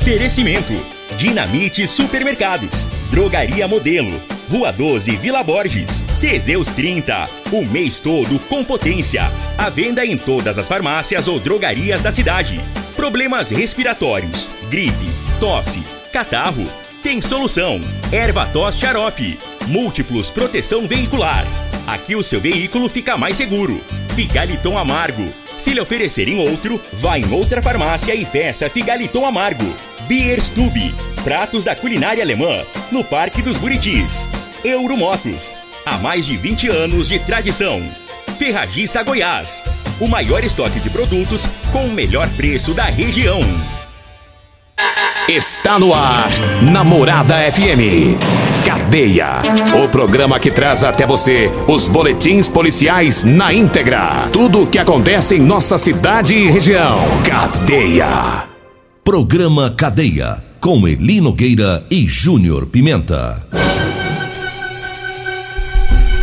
Oferecimento: Dinamite Supermercados, Drogaria Modelo, Rua 12 Vila Borges, Teseus 30, o mês todo com potência. A venda em todas as farmácias ou drogarias da cidade. Problemas respiratórios, gripe, tosse, catarro. Tem solução. Erva tos xarope. Múltiplos proteção veicular. Aqui o seu veículo fica mais seguro. Figaliton amargo. Se lhe oferecerem outro, vá em outra farmácia e peça Figaliton amargo. Bierstube. Pratos da culinária alemã. No Parque dos Buritis. Euromotos. Há mais de 20 anos de tradição. Ferragista Goiás. O maior estoque de produtos com o melhor preço da região. Está no ar, Namorada FM. Cadeia. O programa que traz até você os boletins policiais na íntegra. Tudo o que acontece em nossa cidade e região. Cadeia. Programa Cadeia. Com Eli Nogueira e Júnior Pimenta.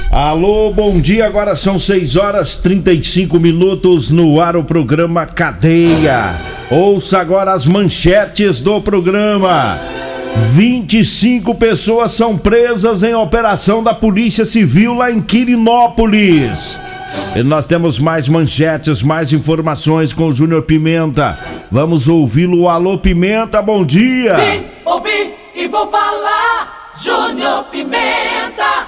Alô, bom dia. Agora são 6 horas 35 minutos no ar o programa Cadeia. Ouça agora as manchetes do programa. 25 pessoas são presas em operação da Polícia Civil lá em Quirinópolis. Nós temos mais manchetes, mais informações com o Júnior Pimenta. Vamos ouvi-lo. Alô, Pimenta, bom dia. Vim, ouvi e vou falar. Júnior Pimenta.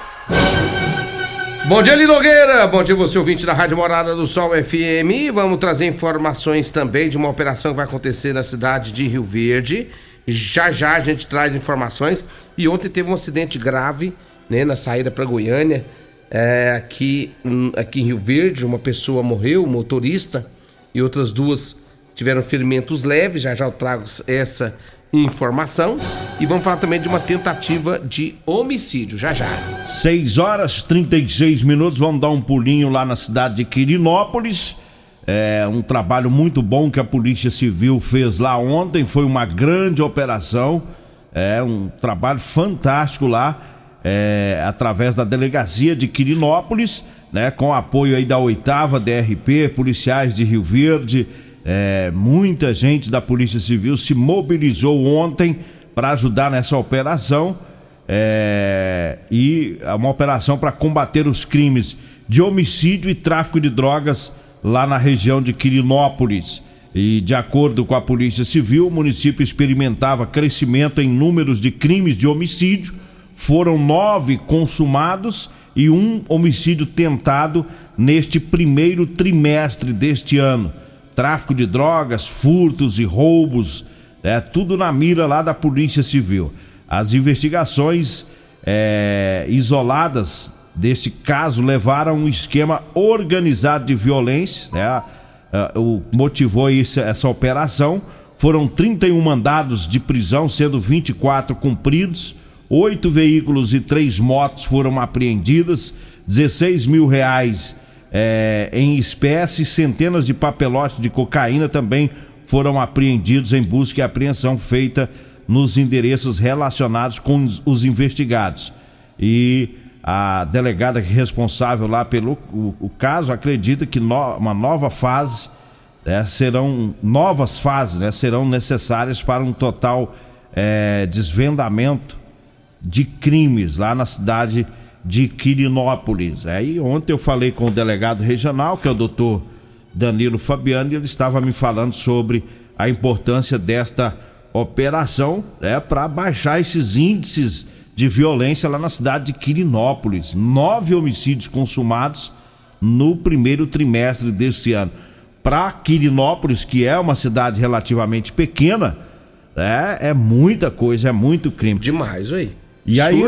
Bom dia, Linogueira. Bom dia, você ouvinte da Rádio Morada do Sol FM. Vamos trazer informações também de uma operação que vai acontecer na cidade de Rio Verde. Já já a gente traz informações. E ontem teve um acidente grave, né, na saída para Goiânia, é, aqui, hum, aqui em Rio Verde. Uma pessoa morreu, motorista, e outras duas tiveram ferimentos leves. Já já eu trago essa informação. E vamos falar também de uma tentativa de homicídio, já já. 6 horas 36 minutos. Vamos dar um pulinho lá na cidade de Quirinópolis. É um trabalho muito bom que a Polícia Civil fez lá ontem. Foi uma grande operação. É um trabalho fantástico lá. É, através da delegacia de Quirinópolis, né, com apoio aí da oitava DRP, policiais de Rio Verde, é, muita gente da Polícia Civil se mobilizou ontem para ajudar nessa operação é, e é uma operação para combater os crimes de homicídio e tráfico de drogas lá na região de Quirinópolis. E de acordo com a Polícia Civil, o município experimentava crescimento em números de crimes de homicídio. Foram nove consumados e um homicídio tentado neste primeiro trimestre deste ano tráfico de drogas, furtos e roubos, é tudo na mira lá da Polícia Civil. As investigações é, isoladas deste caso levaram um esquema organizado de violência, né? O motivou isso, essa operação. Foram 31 mandados de prisão, sendo 24 cumpridos. Oito veículos e três motos foram apreendidas. 16 mil reais é, em espécie, centenas de papelotes de cocaína também foram apreendidos em busca e apreensão feita nos endereços relacionados com os investigados. E a delegada responsável lá pelo o, o caso acredita que no, uma nova fase né, serão novas fases né, serão necessárias para um total é, desvendamento de crimes lá na cidade de Quirinópolis. Aí ontem eu falei com o delegado regional, que é o doutor Danilo Fabiano, e ele estava me falando sobre a importância desta operação né, para baixar esses índices de violência lá na cidade de Quirinópolis. Nove homicídios consumados no primeiro trimestre desse ano. Para Quirinópolis, que é uma cidade relativamente pequena, é, é muita coisa, é muito crime. Demais, aí. E aí,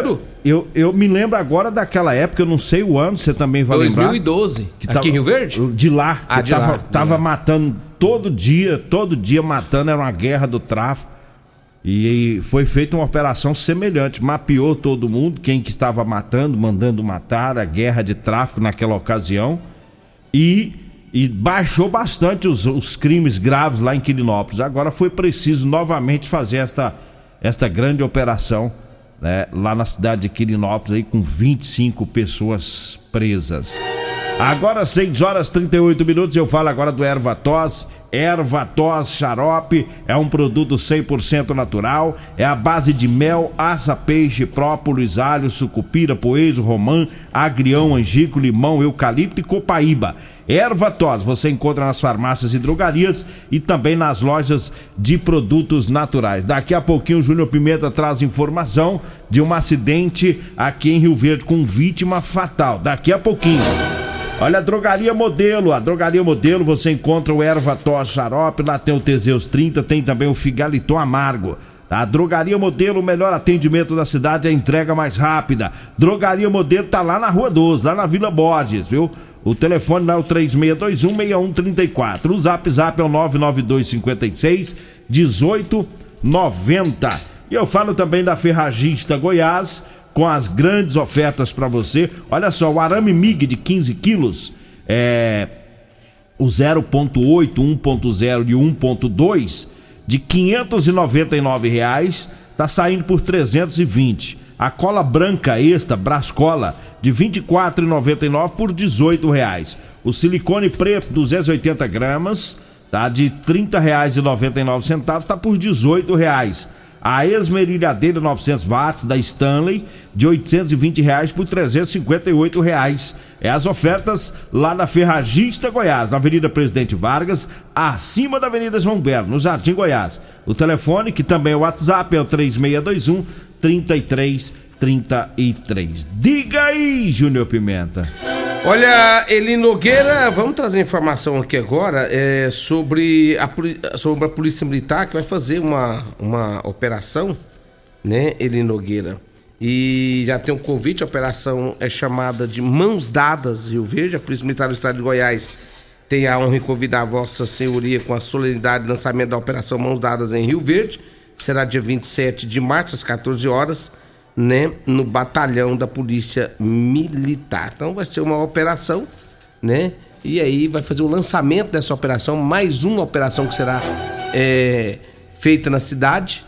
eu, eu me lembro agora daquela época, eu não sei o ano, você também vai 2012. lembrar. 2012. Aqui em Rio Verde? De lá. Ah, de tava, lá. Tava matando todo dia, todo dia matando, era uma guerra do tráfico. E foi feita uma operação semelhante, mapeou todo mundo, quem que estava matando, mandando matar, a guerra de tráfico naquela ocasião. E, e baixou bastante os, os crimes graves lá em Quirinópolis. Agora foi preciso novamente fazer esta, esta grande operação né, lá na cidade de Quirinópolis, aí, com 25 pessoas presas. Agora 6 horas 38 minutos, eu falo agora do erva tos. Erva tos xarope é um produto 100% natural, é a base de mel, assa, peixe, própolis, alho, sucupira, poejo, romã, agrião, angico, limão, eucalipto e copaíba. Erva tos você encontra nas farmácias e drogarias e também nas lojas de produtos naturais. Daqui a pouquinho o Júnior Pimenta traz informação de um acidente aqui em Rio Verde com vítima fatal. Daqui a pouquinho. Olha a Drogaria Modelo, a Drogaria Modelo você encontra o Erva Tos Xarope, lá tem o Teseus 30, tem também o Figaliton Amargo. Tá? A Drogaria Modelo, o melhor atendimento da cidade, a entrega mais rápida. Drogaria Modelo tá lá na Rua 12, lá na Vila Borges, viu? O telefone é o 36216134. O Zap Zap é o 99256 1890. E eu falo também da Ferragista Goiás com as grandes ofertas para você. Olha só, o arame MIG de 15 quilos, é, o 0.8, 1.0 e 1.2 de 599 reais, tá saindo por 320. A cola branca extra Brascola de 24,99 por 18 reais. O silicone preto 280 gramas tá de 30 reais e 99 centavos tá por 18 reais a esmerilhadeira 900 watts da Stanley de 820 reais por 358 reais. É as ofertas lá na Ferragista Goiás, Avenida Presidente Vargas, acima da Avenida João Belo, no Jardim Goiás. O telefone, que também é o WhatsApp, é o 3621 3333. Diga aí, Júnior Pimenta. Olha, Eli Nogueira, vamos trazer informação aqui agora é, sobre, a, sobre a Polícia Militar que vai fazer uma, uma operação, né, Eli Nogueira? E já tem um convite, a operação é chamada de Mãos Dadas Rio Verde. A Polícia Militar do Estado de Goiás tem a honra de convidar a Vossa Senhoria com a solenidade de lançamento da Operação Mãos Dadas em Rio Verde. Será dia 27 de março, às 14 horas né, no batalhão da Polícia Militar. Então vai ser uma operação, né? E aí vai fazer o lançamento dessa operação, mais uma operação que será é, feita na cidade.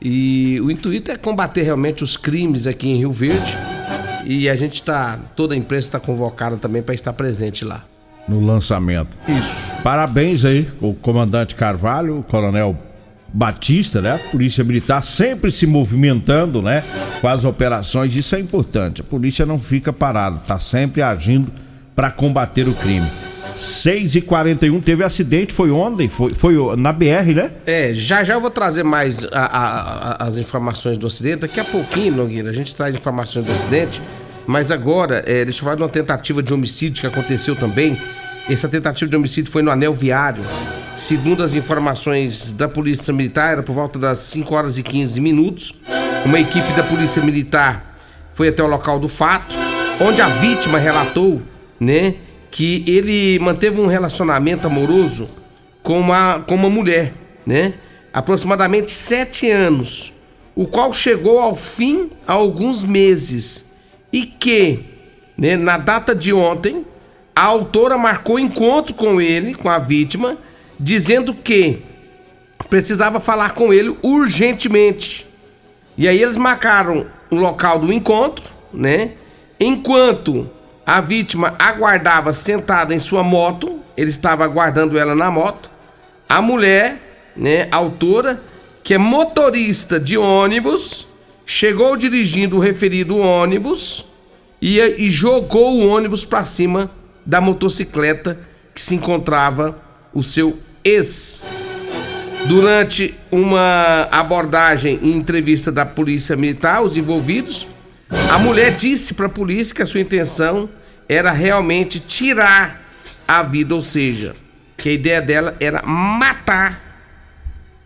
E o intuito é combater realmente os crimes aqui em Rio Verde. E a gente está, toda a imprensa está convocada também para estar presente lá. No lançamento. Isso. Parabéns aí, o comandante Carvalho, o coronel Batista, né? A Polícia Militar sempre se movimentando, né? Com as operações, isso é importante. A polícia não fica parada, tá sempre agindo para combater o crime. 6 e 41 teve acidente, foi ontem, foi, foi na BR, né? É, já já eu vou trazer mais a, a, a, as informações do acidente. Daqui a pouquinho, Nogueira, a gente traz informações do acidente. Mas agora, é, deixa eu falar de uma tentativa de homicídio que aconteceu também. Essa tentativa de homicídio foi no anel viário. Segundo as informações da Polícia Militar, era por volta das 5 horas e 15 minutos. Uma equipe da Polícia Militar foi até o local do fato, onde a vítima relatou, né, que ele manteve um relacionamento amoroso com uma, com uma mulher, né, aproximadamente sete anos, o qual chegou ao fim há alguns meses e que, né, na data de ontem, a autora marcou encontro com ele, com a vítima, dizendo que precisava falar com ele urgentemente. E aí eles marcaram o local do encontro, né? Enquanto a vítima aguardava sentada em sua moto, ele estava aguardando ela na moto. A mulher, né, autora, que é motorista de ônibus, chegou dirigindo o referido ônibus e, e jogou o ônibus para cima da motocicleta que se encontrava o seu ex. Durante uma abordagem e entrevista da polícia militar, os envolvidos, a mulher disse para a polícia que a sua intenção era realmente tirar a vida, ou seja, que a ideia dela era matar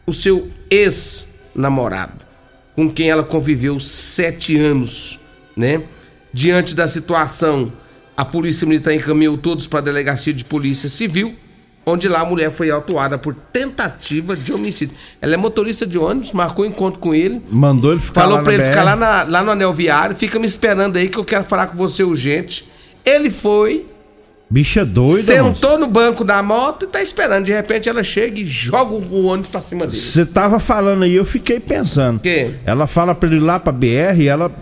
o seu ex-namorado, com quem ela conviveu sete anos, né? Diante da situação, a polícia militar encaminhou todos para a delegacia de polícia civil onde lá a mulher foi autuada por tentativa de homicídio. Ela é motorista de ônibus, marcou encontro com ele. Mandou ele ficar Falou lá pra ele BR. ficar lá, na, lá no anel viário, fica me esperando aí que eu quero falar com você urgente. Ele foi. Bicha doida, Sentou no banco da moto e tá esperando. De repente ela chega e joga o ônibus pra cima dele. Você tava falando aí, eu fiquei pensando. Que? Ela fala pra ele ir lá pra BR e ela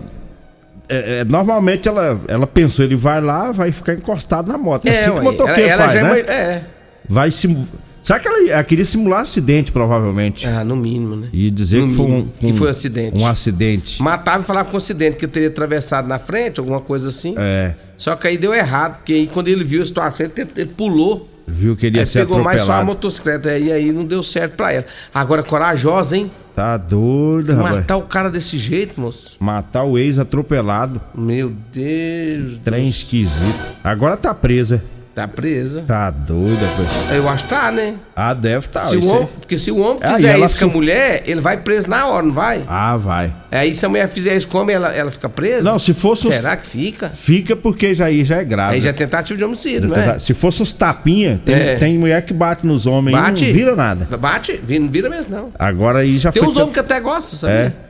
é, é, normalmente ela, ela pensou, ele vai lá, vai ficar encostado na moto. É, assim que o ué, motoqueiro ela, ela faz, é né? é. Vai sim. Será que ela, ela queria simular acidente, provavelmente? Ah, no mínimo, né? E dizer No que foi um, mínimo, que foi acidente. Um acidente. Matava e falava com um acidente, que ele teria atravessado na frente, alguma coisa assim. É. Só que aí deu errado, porque aí quando ele viu a situação, ele, ele pulou. Viu que ele ia Aí ser pegou mais só a atropelado. motocicleta. E aí não deu certo pra ela. Agora, corajosa, hein? Tá doido, rapaz. Matar o cara desse jeito, moço. Matar o ex atropelado. Meu Deus. Trem Deus. esquisito. Agora tá presa. Tá presa. Tá doida, rapaz. Eu acho que tá, né? Ah, deve tá. se o homem, porque se o homem Ah, e fizer isso com a mulher, ele vai preso na hora, não vai? Ah, vai. Aí se a mulher fizer isso com ela, ela fica presa? Não, se fosse os- Será que fica? Fica porque já aí já é grave. Aí já é tentativa de homicídio, não é? Se fosse uns tapinha, tem, É. tem mulher que bate nos homens e Bate? não vira nada. Bate? Não vira mesmo, não. Agora aí já Tem foi. uns homens que até gostam, sabia? É.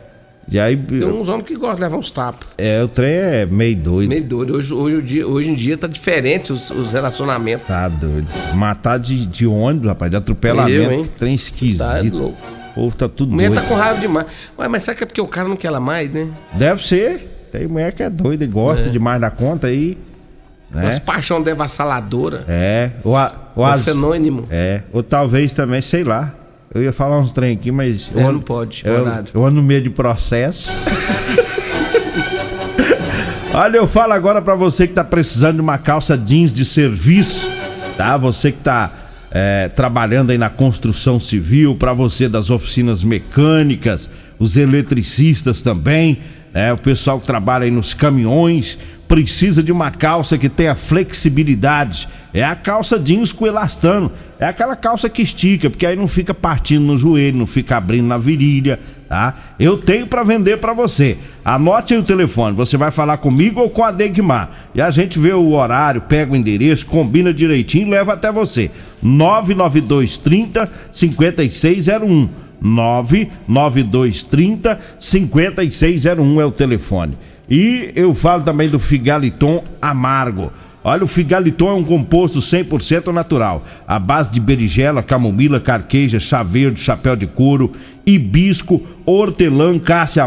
E aí, Tem uns homens que gostam de levar uns tapas. é, o trem é meio doido. Meio doido. Hoje, hoje, o dia- hoje em dia tá diferente os, os relacionamentos. Tá doido. Matar de, de ônibus, rapaz, de atropelamento. Eu, hein? Trem esquisito. Tá louco. O povo tá tudo mulher doido. tá com raiva demais. Ué, mas será que é porque o cara não quer ela mais, né? Deve ser. Tem mulher que é doida e gosta demais da conta aí. Né? Umas paixão devassaladora. É. Ou, a, ou É um as- fenômeno. É. Ou talvez também, sei lá. Eu ia falar uns trem aqui, mas. É, eu não pode, Eu, horário. eu ando no meio de processo. Olha, eu falo agora pra você que tá precisando de uma calça jeans de serviço, tá? Você que tá é, trabalhando aí na construção civil, pra você das oficinas mecânicas, os eletricistas também, né? O pessoal que trabalha aí nos caminhões, precisa de uma calça que tenha flexibilidade. É a calça jeans com elastano. É aquela calça que estica, porque aí não fica partindo no joelho, não fica abrindo na virilha, tá? Eu tenho para vender para você. Anote aí o telefone, você vai falar comigo ou com a Degmar. E a gente vê o horário, pega o endereço, combina direitinho e leva até você. 99230 5601. 99230 5601 é o telefone. E eu falo também do Figaliton Amargo. Olha, o Figaliton é um composto 100% natural, à base de berigela, camomila, carqueja, chá verde, chapéu de couro, hibisco, hortelã, cássia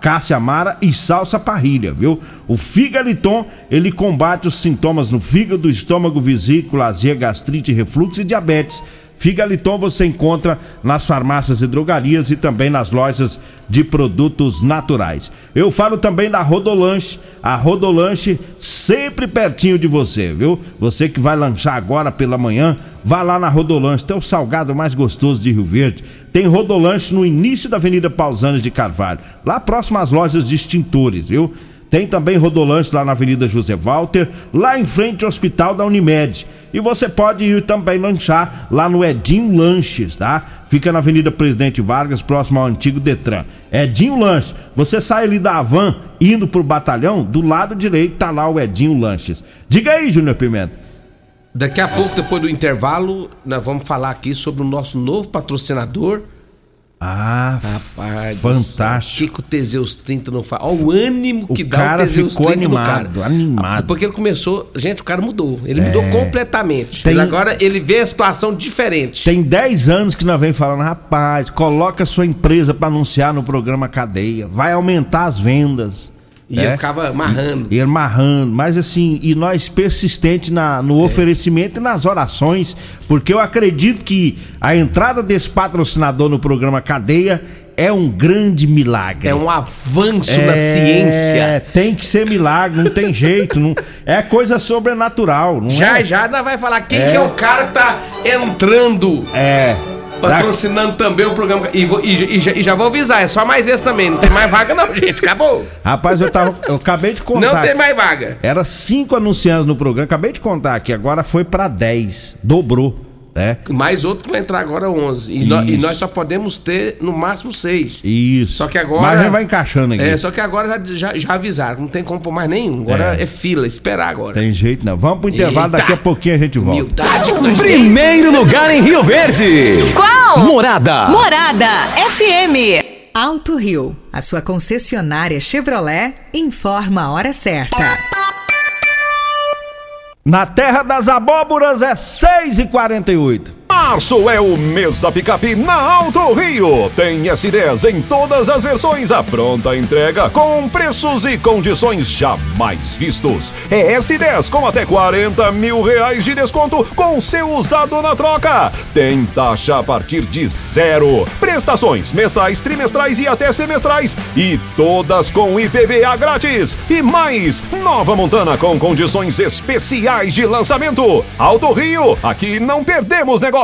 cássia amara e salsa parrilha, viu? O Figaliton, ele combate os sintomas no fígado, estômago, vesícula, azia, gastrite, refluxo e diabetes. Figaliton você encontra nas farmácias e drogarias e também nas lojas de produtos naturais. Eu falo também da Rodolanche, a Rodolanche sempre pertinho de você, viu? Você que vai lanchar agora pela manhã, vá lá na Rodolanche, tem o salgado mais gostoso de Rio Verde. Tem Rodolanche no início da Avenida Pausanes de Carvalho, lá próximo às lojas de extintores, viu? Tem também Rodolanche lá na Avenida José Walter, lá em frente ao Hospital da Unimed. E você pode ir também lanchar lá no Edinho Lanches, tá? Fica na Avenida Presidente Vargas, próximo ao antigo Detran. Edinho Lanches. Você sai ali da Avan, indo pro batalhão, do lado direito tá lá o Edinho Lanches. Diga aí, Júnior Pimenta. Daqui a pouco, depois do intervalo, nós vamos falar aqui sobre o nosso novo patrocinador. Ah, Rapaz, fantástico. O que, que o Teseus 30 não faz? Olha o ânimo O que dá cara o Teseus ficou 30 no animado, cara. animado. Porque ele começou. Gente, o cara mudou. Ele mudou completamente. Tem- Ele agora ele vê a situação diferente. Tem 10 anos que nós vem falando, rapaz, coloca sua empresa para anunciar no programa Cadeia, vai aumentar as vendas. E É. ele ficava amarrando. E amarrando, mas assim, e nós persistentes na, no É. oferecimento e nas orações, porque eu acredito que a entrada desse patrocinador no programa Cadeia é um grande milagre. É um avanço É, na ciência. Tem que ser milagre, não tem jeito. Não, é coisa sobrenatural, Já é? já nós vai falar quem É. que é o cara que tá entrando. É. Patrocinando também o programa. E, vou- e- e já, e já vou avisar, é só mais esse também. Não tem mais vaga, não, gente. Acabou. Rapaz, eu, tava, eu acabei de contar. Não tem mais vaga. Era cinco anunciantes no programa, acabei de contar aqui, agora foi pra 10, dobrou, né? Mais outro que vai entrar agora 11. E, nó- e nós só podemos ter no máximo 6. Isso. Só que agora. Mas a gente vai encaixando aqui. É, só que agora já, já, já avisaram, não tem como pôr mais nenhum. Agora É. é, fila, esperar agora. Tem jeito não. Vamos pro intervalo, Eita. daqui a pouquinho a gente volta. Humildade que. Primeiro lugar em Rio Verde. Qual? Morada. Morada FM. Alto Rio, a sua concessionária Chevrolet, informa a hora certa. Na terra das abóboras é 6 e 48 Março é o mês da picape na Alto Rio. Tem S10 em todas as versões, a pronta entrega com preços e condições jamais vistos. É S10 com até 40 mil reais de desconto com seu usado na troca. Tem taxa a partir de zero. Prestações mensais, trimestrais e até semestrais. E todas com IPVA grátis. E mais, nova Montana com condições especiais de lançamento. Alto Rio, aqui não perdemos negócio.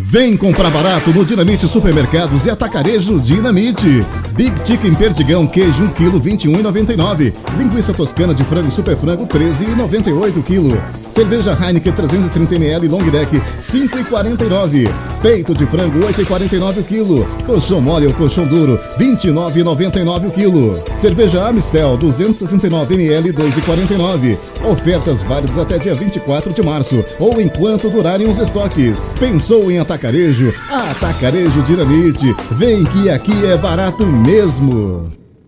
Vem comprar barato no Dinamite Supermercados e Atacarejo Dinamite. Big Chicken Perdigão, queijo 1 kg 21,99. Linguiça toscana de frango super frango 13,98 kg. Cerveja Heineken 330 ml Long Deck 5,49. Peito de frango 8,49 kg. Colchão mole ou colchão duro 29,99 kg. Cerveja Amistel 269 ml 2,49. Ofertas válidas até dia 24 de março ou enquanto durarem os estoques. Pensou em Atacarejo? Atacarejo Dinamite. Vem que aqui é barato mesmo.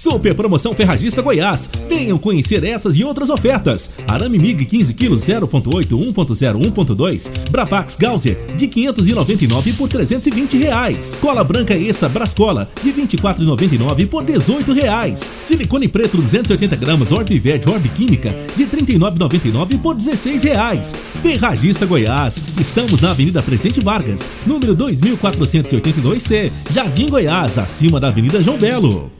Super promoção Ferragista Goiás. Venham conhecer essas e outras ofertas. Arame MIG 15 kg 0.8 1.0 1.2. Bravax Gauser de 599 por 320 reais. Cola branca Extra Brascola de 24,99 por 18 reais. Silicone preto 280 gramas Orb Verde Orb Química de 39,99 por 16 reais. Ferragista Goiás. Estamos na Avenida Presidente Vargas, número 2482C, Jardim Goiás, acima da Avenida João Belo.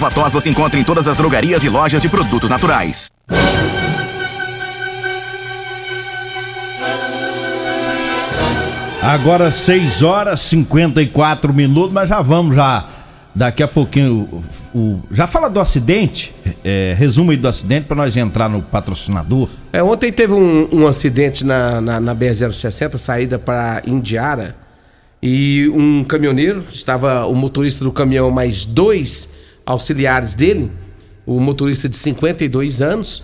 tos você encontra em todas as drogarias e lojas de produtos naturais. Agora 6 horas 54 minutos, mas já vamos já. Daqui a pouquinho, o, o- já fala do acidente, é, resumo aí do acidente para nós entrar no patrocinador. É, ontem teve um, um acidente na, na, na BR-060, saída para Indiara, e um caminhoneiro, estava o motorista do caminhão mais dois auxiliares dele, o motorista de 52 anos,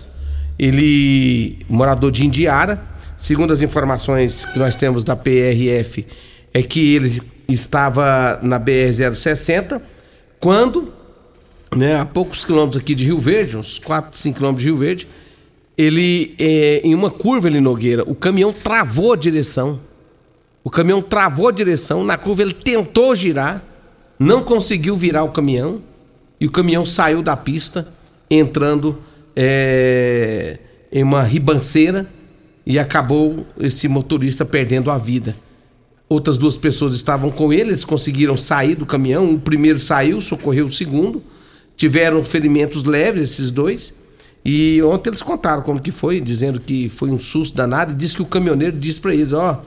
ele morador de Indiara, segundo as informações que nós temos da PRF, é que ele estava na BR-060 quando, né, a poucos quilômetros aqui de Rio Verde, uns 4, 5 quilômetros de Rio Verde, ele, é, em uma curva ali, Nogueira, o caminhão travou a direção. O caminhão travou a direção, na curva ele tentou girar, não conseguiu virar o caminhão, e o caminhão saiu da pista, entrando é, em uma ribanceira, e acabou esse motorista perdendo a vida. Outras duas pessoas estavam com ele, eles conseguiram sair do caminhão. O primeiro saiu, socorreu o segundo. Tiveram ferimentos leves, esses dois. E ontem eles contaram como que foi, dizendo que foi um susto danado. E disse que o caminhoneiro disse para eles: Ó,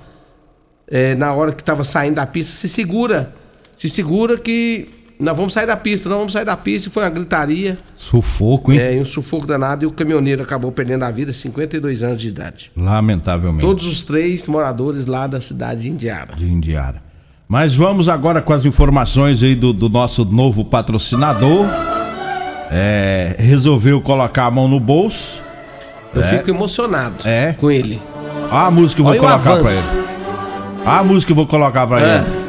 é, na hora que estava saindo da pista, se segura. Se segura que nós vamos sair da pista, não vamos sair da pista. E foi uma gritaria. Sufoco, hein? É, um sufoco danado. E o caminhoneiro acabou perdendo a vida, 52 anos de idade. Lamentavelmente. Todos os três moradores lá da cidade de Indiara. de Indiara. Mas vamos agora com as informações aí do, do nosso novo patrocinador. É, resolveu colocar a mão no bolso. Eu É. fico emocionado É. com ele. Olha a música que eu vou Olha colocar pra ele. Olha a música que eu vou colocar pra É. ele.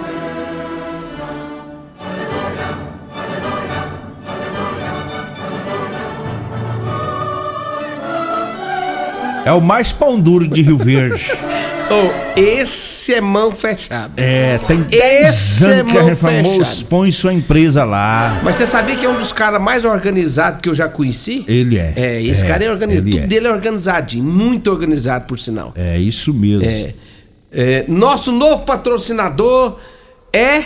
É o mais pão duro de Rio Verde. Oh, esse é mão fechada. É, tem Esse 10 é que a gente fechada. põe sua empresa lá. Mas você sabia que é um dos caras mais organizados que eu já conheci? Ele é. É, esse É, cara é organizado. Tudo é. dele é organizadinho, muito organizado, por sinal. É isso mesmo. É. É, nosso novo patrocinador é.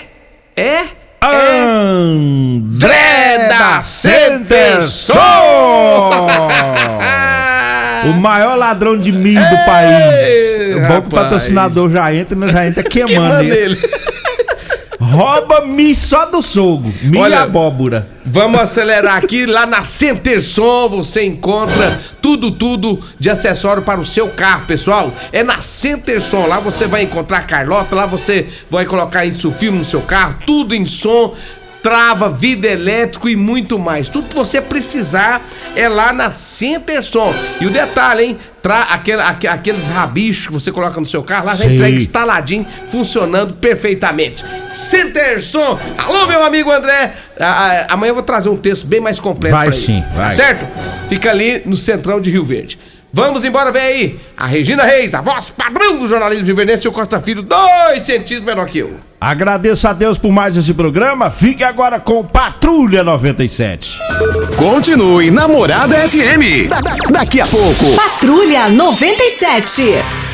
É. André da Center Sol! o maior ladrão de milho do país. O bom que o rapaz. patrocinador já entra, mas já entra queimando ele. Rouba milho só do sogro. Milho Olha, abóbora. Vamos acelerar aqui. Lá na Centerson você encontra tudo, tudo de acessório para o seu carro, pessoal. É na Centerson. Lá você vai encontrar Carlota. Lá você vai colocar isso filme no seu carro. Tudo em som. Trava, vidro elétrico e muito mais. Tudo que você precisar é lá na Centerson. E o detalhe, hein? Tra aquele- aque- aqueles rabichos que você coloca no seu carro, lá já entrega instaladinho, funcionando perfeitamente. Centerson! Alô, meu amigo André! A- a- amanhã eu vou trazer um texto bem mais completo Vai pra ele. sim, Tá vai. certo? Fica ali no centrão de Rio Verde. Vamos embora, vem aí! A Regina Reis, a voz padrão do jornalismo rivernense, e o Costa Filho, dois centímetros menor que eu. Agradeço a Deus por mais esse programa. Fique agora com Patrulha 97. Continue Namorada FM. Da- da- daqui a pouco. Patrulha 97.